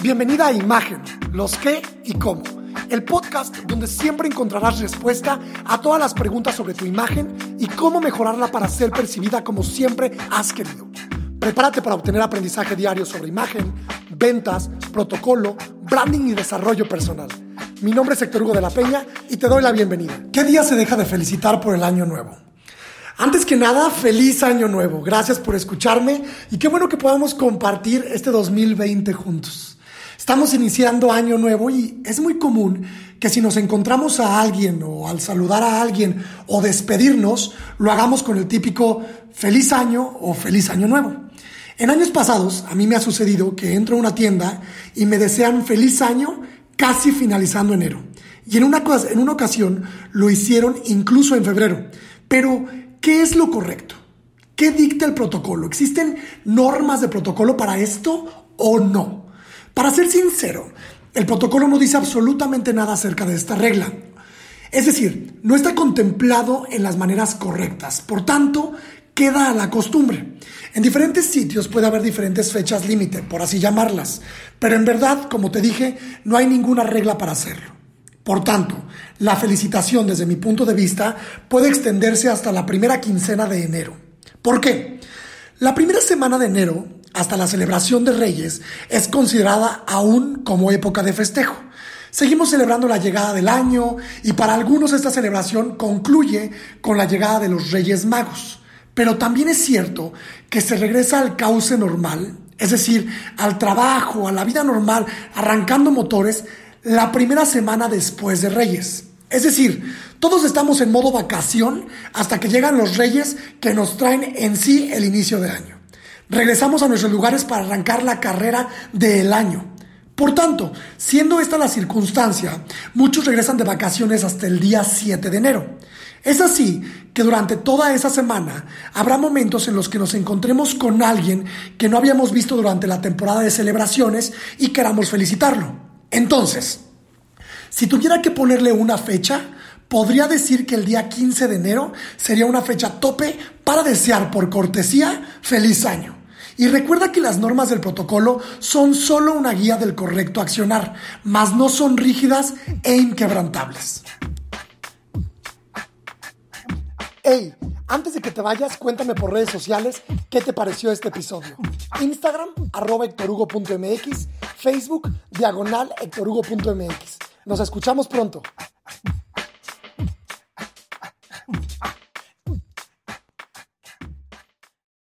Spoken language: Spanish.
Bienvenida a Imagen, los qué y cómo, el podcast donde siempre encontrarás respuesta a todas las preguntas sobre tu imagen y cómo mejorarla para ser percibida como siempre has querido. Prepárate para obtener aprendizaje diario sobre imagen, ventas, protocolo, branding y desarrollo personal. Mi nombre es Héctor Hugo de la Peña y te doy la bienvenida. ¿Qué día se deja de felicitar por el año nuevo? Antes que nada, feliz año nuevo. Gracias por escucharme y qué bueno que podamos compartir este 2020 juntos. Estamos iniciando año nuevo y es muy común que si nos encontramos a alguien o al saludar a alguien o despedirnos, lo hagamos con el típico feliz año o feliz año nuevo. En años pasados, a mí me ha sucedido que entro a una tienda y me desean feliz año casi finalizando enero. Y en una, en una ocasión lo hicieron incluso en febrero. Pero ¿Qué es lo correcto? ¿Qué dicta el protocolo? ¿Existen normas de protocolo para esto o no? Para ser sincero, el protocolo no dice absolutamente nada acerca de esta regla. Es decir, no está contemplado en las maneras correctas. Por tanto, queda a la costumbre. En diferentes sitios puede haber diferentes fechas límite, por así llamarlas, pero en verdad, como te dije, no hay ninguna regla para hacerlo. Por tanto, la felicitación desde mi punto de vista puede extenderse hasta la primera quincena de enero. ¿Por qué? La primera semana de enero, hasta la celebración de Reyes, es considerada aún como época de festejo. Seguimos celebrando la llegada del año y para algunos esta celebración concluye con la llegada de los Reyes Magos. Pero también es cierto que se regresa al cauce normal, es decir, al trabajo, a la vida normal, arrancando motores la primera semana después de Reyes. Es decir, todos estamos en modo vacación hasta que llegan los Reyes que nos traen en sí el inicio de año. Regresamos a nuestros lugares para arrancar la carrera del año. Por tanto, siendo esta la circunstancia, muchos regresan de vacaciones hasta el día 7 de enero. Es así que durante toda esa semana habrá momentos en los que nos encontremos con alguien que no habíamos visto durante la temporada de celebraciones y queramos felicitarlo. Entonces, si tuviera que ponerle una fecha, podría decir que el día 15 de enero sería una fecha tope para desear por cortesía feliz año. Y recuerda que las normas del protocolo son solo una guía del correcto accionar, mas no son rígidas e inquebrantables. Hey, antes de que te vayas, cuéntame por redes sociales qué te pareció este episodio. Instagram, arroba hectorhugo.mx, Facebook, diagonal hectorhugo.mx. Nos escuchamos pronto.